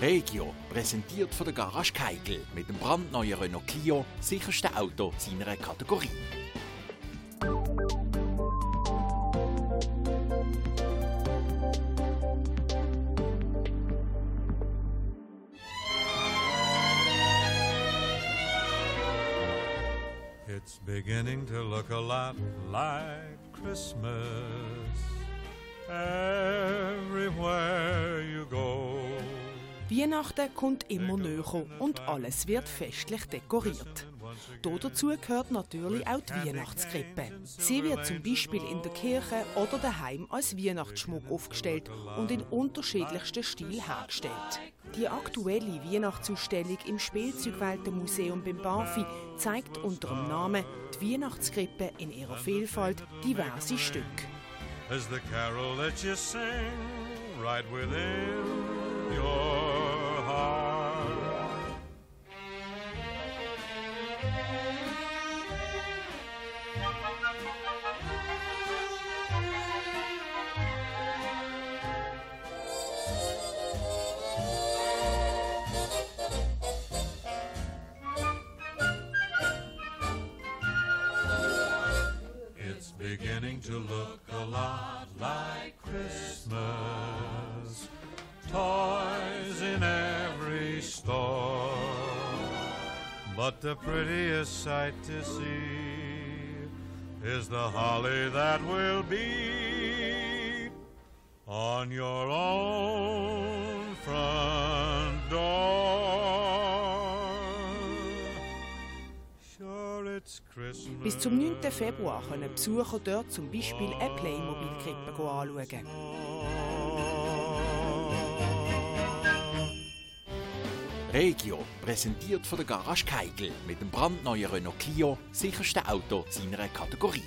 Regio, präsentiert von der Garage Keigel mit dem brandneuen Renault Clio, sicherste Auto seiner Kategorie. It's beginning to look a lot like Christmas everywhere Weihnachten kommt immer näher und alles wird festlich dekoriert. Dazu gehört natürlich auch die Weihnachtskrippe. Sie wird zum Beispiel in der Kirche oder daheim als Weihnachtsschmuck aufgestellt und in unterschiedlichsten Stil hergestellt. Die aktuelle Weihnachtsausstellung im Spielzeugweltenmuseum beim Bafi zeigt unter dem Namen die Weihnachtskrippe in ihrer Vielfalt diverse Stücke. Beginning to look But the prettiest sight to see is the holly that will be on your own front door. Sure, it's. Bis zum 9. Februar können Besucher dort zum Beispiel eine Playmobil-Krippe anschauen. Regio, präsentiert von der Garage Keigel mit dem brandneuen Renault Clio, sicherste Auto seiner Kategorie.